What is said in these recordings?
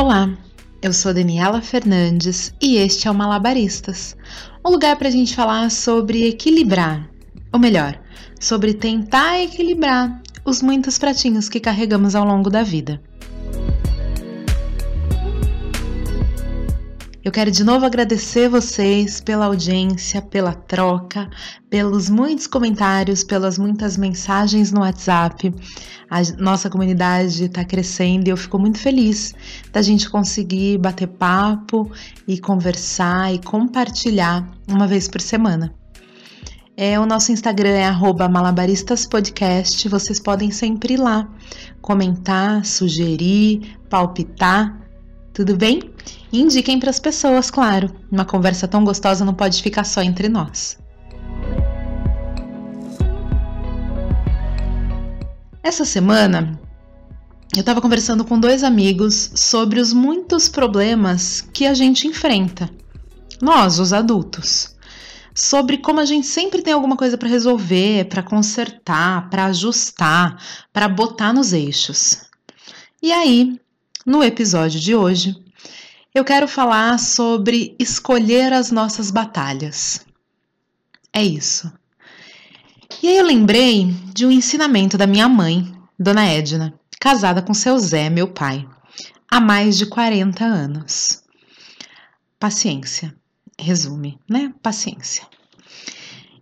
Olá, eu sou Daniela Fernandes e este é o Malabaristas, um lugar para a gente falar sobre equilibrar, ou melhor, sobre tentar equilibrar os muitos pratinhos que carregamos ao longo da vida. Eu quero de novo agradecer vocês pela audiência, pela troca, pelos muitos comentários, pelas muitas mensagens no WhatsApp. A nossa comunidade está crescendo e eu fico muito feliz da gente conseguir bater papo e conversar e compartilhar uma vez por semana. É, o nosso Instagram é malabaristaspodcast. Vocês podem sempre ir lá comentar, sugerir, palpitar tudo bem? indiquem para as pessoas, claro. Uma conversa tão gostosa não pode ficar só entre nós. Essa semana eu estava conversando com dois amigos sobre os muitos problemas que a gente enfrenta, nós, os adultos, sobre como a gente sempre tem alguma coisa para resolver, para consertar, para ajustar, para botar nos eixos. E aí, no episódio de hoje, eu quero falar sobre escolher as nossas batalhas. É isso. E aí eu lembrei de um ensinamento da minha mãe, Dona Edna, casada com seu Zé, meu pai, há mais de 40 anos. Paciência. Resume, né? Paciência.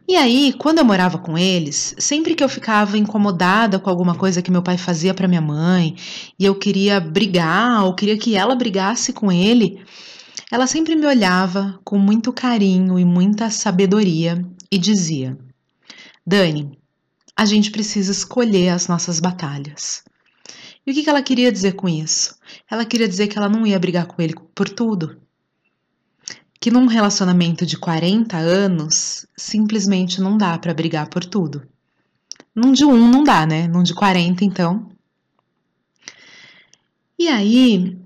E aí, quando eu morava com eles, sempre que eu ficava incomodada com alguma coisa que meu pai fazia para minha mãe, e eu queria brigar ou queria que ela brigasse com ele, ela sempre me olhava com muito carinho e muita sabedoria e dizia: Dani, a gente precisa escolher as nossas batalhas. E o que ela queria dizer com isso? Ela queria dizer que ela não ia brigar com ele por tudo, que num relacionamento de 40 anos, simplesmente não dá para brigar por tudo. Num de um não dá, né? Num de 40, então. E aí,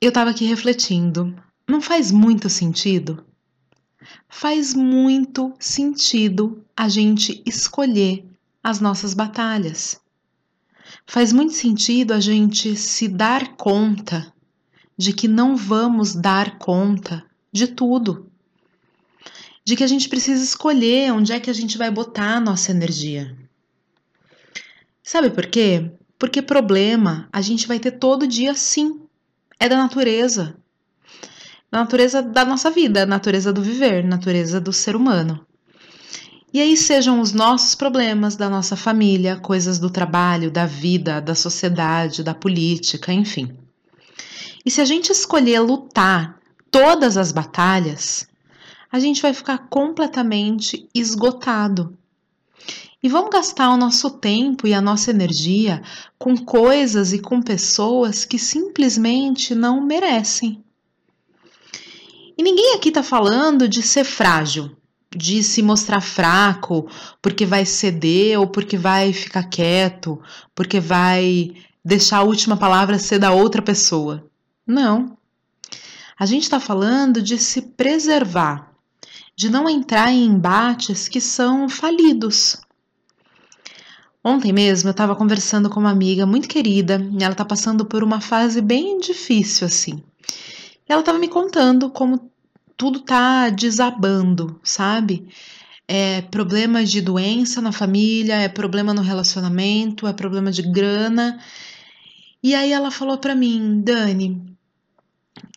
eu tava aqui refletindo. Não faz muito sentido? Faz muito sentido a gente escolher as nossas batalhas. Faz muito sentido a gente se dar conta de que não vamos dar conta de tudo. De que a gente precisa escolher onde é que a gente vai botar a nossa energia. Sabe por quê? Porque problema a gente vai ter todo dia sim. É da natureza. Da natureza da nossa vida, natureza do viver, natureza do ser humano. E aí sejam os nossos problemas da nossa família, coisas do trabalho, da vida, da sociedade, da política, enfim. E se a gente escolher lutar todas as batalhas, a gente vai ficar completamente esgotado. E vamos gastar o nosso tempo e a nossa energia com coisas e com pessoas que simplesmente não merecem. E ninguém aqui está falando de ser frágil, de se mostrar fraco porque vai ceder ou porque vai ficar quieto, porque vai deixar a última palavra ser da outra pessoa. Não. A gente está falando de se preservar, de não entrar em embates que são falidos. Ontem mesmo eu estava conversando com uma amiga muito querida e ela está passando por uma fase bem difícil assim. Ela estava me contando como tudo tá desabando, sabe? É problema de doença na família, é problema no relacionamento, é problema de grana. E aí ela falou para mim, Dani,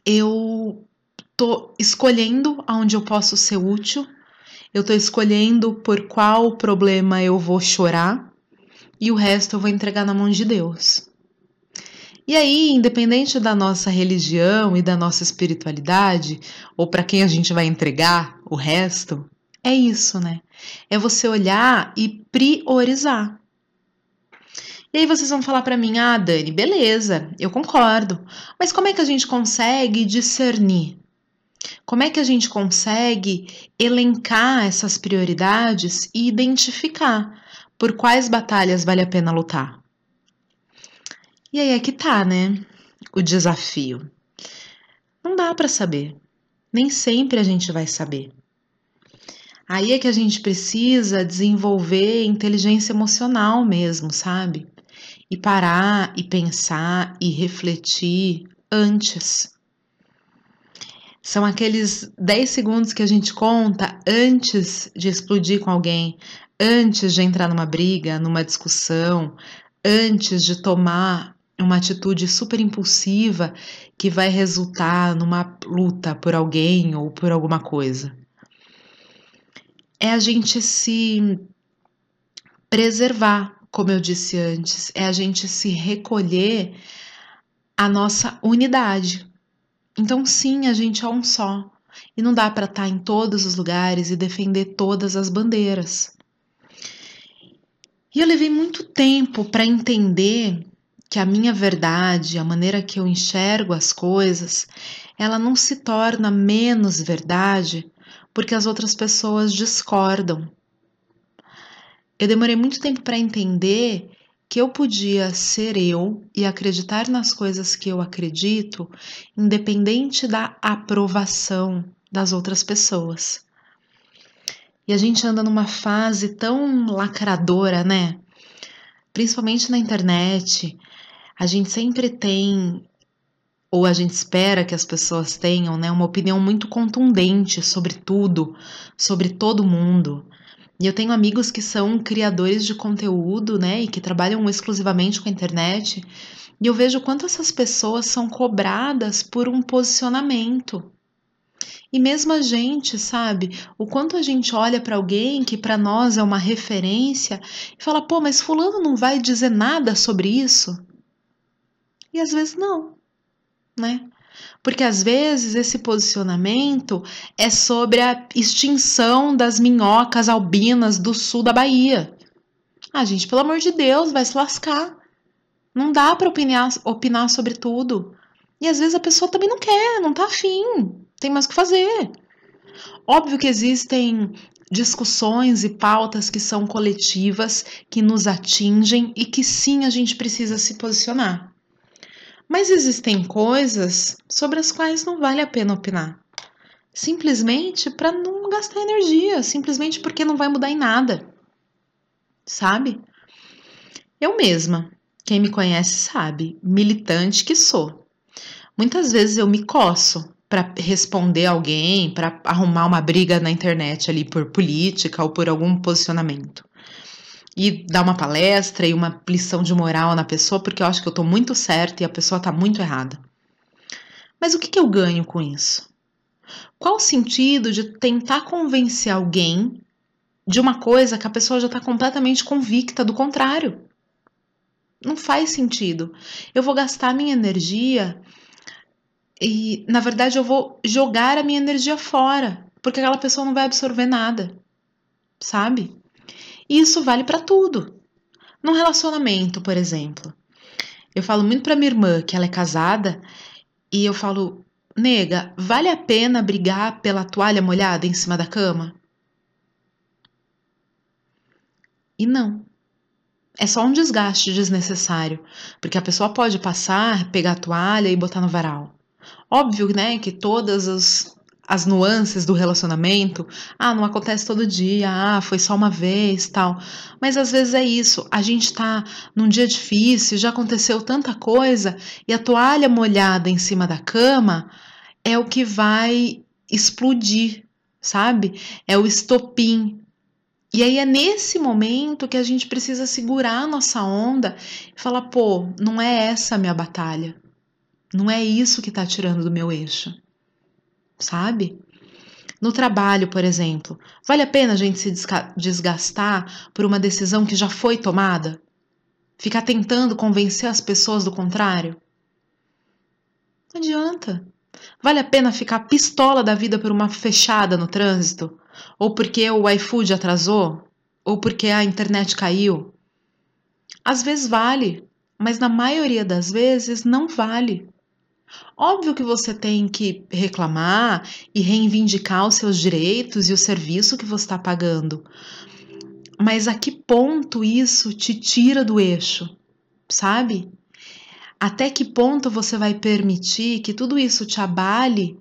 eu tô escolhendo aonde eu posso ser útil, eu tô escolhendo por qual problema eu vou chorar e o resto eu vou entregar na mão de Deus. E aí, independente da nossa religião e da nossa espiritualidade, ou para quem a gente vai entregar o resto, é isso, né? É você olhar e priorizar. E aí vocês vão falar para mim: "Ah, Dani, beleza, eu concordo. Mas como é que a gente consegue discernir? Como é que a gente consegue elencar essas prioridades e identificar por quais batalhas vale a pena lutar?" E aí é que tá, né? O desafio. Não dá para saber. Nem sempre a gente vai saber. Aí é que a gente precisa desenvolver inteligência emocional mesmo, sabe? E parar e pensar e refletir antes. São aqueles 10 segundos que a gente conta antes de explodir com alguém, antes de entrar numa briga, numa discussão, antes de tomar uma atitude super impulsiva que vai resultar numa luta por alguém ou por alguma coisa. É a gente se preservar, como eu disse antes, é a gente se recolher a nossa unidade. Então, sim, a gente é um só. E não dá para estar tá em todos os lugares e defender todas as bandeiras. E eu levei muito tempo para entender que a minha verdade, a maneira que eu enxergo as coisas, ela não se torna menos verdade porque as outras pessoas discordam. Eu demorei muito tempo para entender que eu podia ser eu e acreditar nas coisas que eu acredito, independente da aprovação das outras pessoas. E a gente anda numa fase tão lacradora, né? Principalmente na internet, a gente sempre tem ou a gente espera que as pessoas tenham, né, uma opinião muito contundente sobre tudo, sobre todo mundo. E eu tenho amigos que são criadores de conteúdo, né, e que trabalham exclusivamente com a internet, e eu vejo quanto essas pessoas são cobradas por um posicionamento. E mesmo a gente, sabe? O quanto a gente olha para alguém que para nós é uma referência e fala, pô, mas Fulano não vai dizer nada sobre isso? E às vezes não, né? Porque às vezes esse posicionamento é sobre a extinção das minhocas albinas do sul da Bahia. Ah, gente, pelo amor de Deus, vai se lascar. Não dá para opinar, opinar sobre tudo. E às vezes a pessoa também não quer, não tá afim tem mais o que fazer. Óbvio que existem discussões e pautas que são coletivas, que nos atingem e que sim a gente precisa se posicionar. Mas existem coisas sobre as quais não vale a pena opinar. Simplesmente para não gastar energia, simplesmente porque não vai mudar em nada. Sabe? Eu mesma, quem me conhece sabe, militante que sou. Muitas vezes eu me coço para responder alguém, para arrumar uma briga na internet ali por política ou por algum posicionamento. E dar uma palestra e uma lição de moral na pessoa, porque eu acho que eu estou muito certa e a pessoa está muito errada. Mas o que, que eu ganho com isso? Qual o sentido de tentar convencer alguém de uma coisa que a pessoa já está completamente convicta do contrário? Não faz sentido. Eu vou gastar minha energia e, na verdade, eu vou jogar a minha energia fora, porque aquela pessoa não vai absorver nada, sabe? E isso vale para tudo. Num relacionamento, por exemplo. Eu falo muito para minha irmã que ela é casada e eu falo, nega, vale a pena brigar pela toalha molhada em cima da cama? E não. É só um desgaste desnecessário, porque a pessoa pode passar, pegar a toalha e botar no varal. Óbvio, né, que todas as, as nuances do relacionamento, ah, não acontece todo dia, ah, foi só uma vez, tal. Mas às vezes é isso, a gente tá num dia difícil, já aconteceu tanta coisa, e a toalha molhada em cima da cama é o que vai explodir, sabe? É o estopim. E aí é nesse momento que a gente precisa segurar a nossa onda e falar, pô, não é essa a minha batalha. Não é isso que está tirando do meu eixo, sabe? No trabalho, por exemplo, vale a pena a gente se desgastar por uma decisão que já foi tomada? Ficar tentando convencer as pessoas do contrário? Não adianta. Vale a pena ficar pistola da vida por uma fechada no trânsito? Ou porque o iFood atrasou? Ou porque a internet caiu? Às vezes vale, mas na maioria das vezes não vale. Óbvio que você tem que reclamar e reivindicar os seus direitos e o serviço que você está pagando. Mas a que ponto isso te tira do eixo, sabe? Até que ponto você vai permitir que tudo isso te abale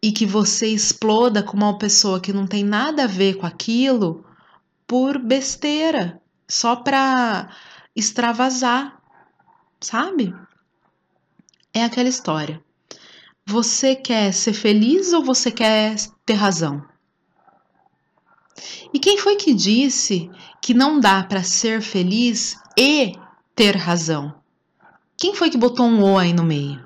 e que você exploda com uma pessoa que não tem nada a ver com aquilo por besteira, só para extravasar, sabe? É aquela história. Você quer ser feliz ou você quer ter razão? E quem foi que disse que não dá para ser feliz e ter razão? Quem foi que botou um O aí no meio?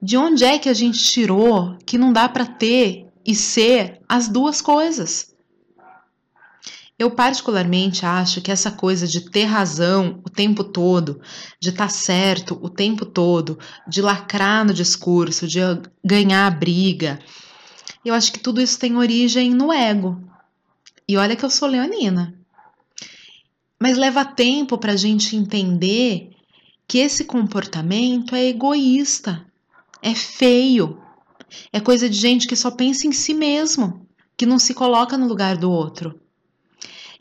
De onde é que a gente tirou que não dá para ter e ser as duas coisas? Eu particularmente acho que essa coisa de ter razão o tempo todo, de estar tá certo o tempo todo, de lacrar no discurso, de ganhar a briga, eu acho que tudo isso tem origem no ego. E olha que eu sou leonina. Mas leva tempo para a gente entender que esse comportamento é egoísta, é feio, é coisa de gente que só pensa em si mesmo, que não se coloca no lugar do outro.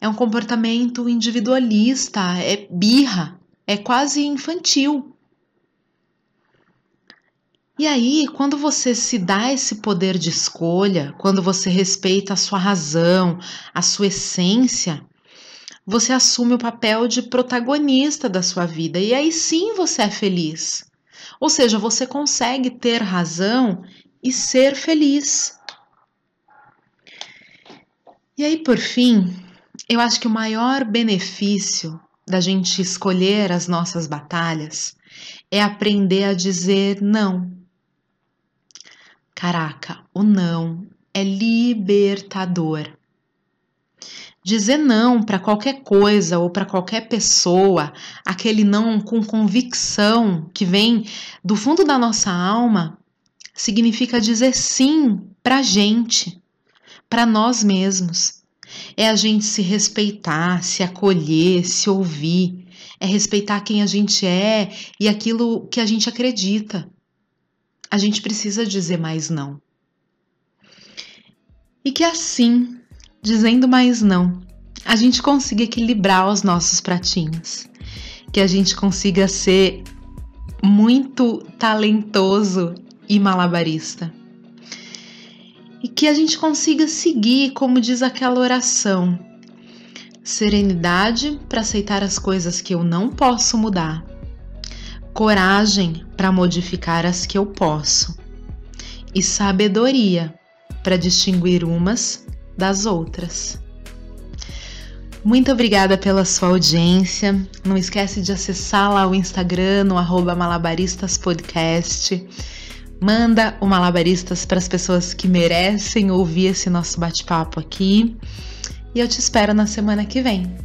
É um comportamento individualista, é birra, é quase infantil. E aí, quando você se dá esse poder de escolha, quando você respeita a sua razão, a sua essência, você assume o papel de protagonista da sua vida e aí sim você é feliz. Ou seja, você consegue ter razão e ser feliz. E aí, por fim, eu acho que o maior benefício da gente escolher as nossas batalhas é aprender a dizer não. Caraca, o não é libertador. Dizer não para qualquer coisa ou para qualquer pessoa, aquele não com convicção que vem do fundo da nossa alma, significa dizer sim para gente, para nós mesmos. É a gente se respeitar, se acolher, se ouvir, é respeitar quem a gente é e aquilo que a gente acredita. A gente precisa dizer mais não. E que assim dizendo mais não, a gente consiga equilibrar os nossos pratinhos, que a gente consiga ser muito talentoso e malabarista. Que a gente consiga seguir, como diz aquela oração, serenidade para aceitar as coisas que eu não posso mudar, coragem para modificar as que eu posso, e sabedoria para distinguir umas das outras. Muito obrigada pela sua audiência. Não esquece de acessar lá o Instagram no arroba malabaristaspodcast. Manda o Malabaristas para as pessoas que merecem ouvir esse nosso bate-papo aqui. E eu te espero na semana que vem.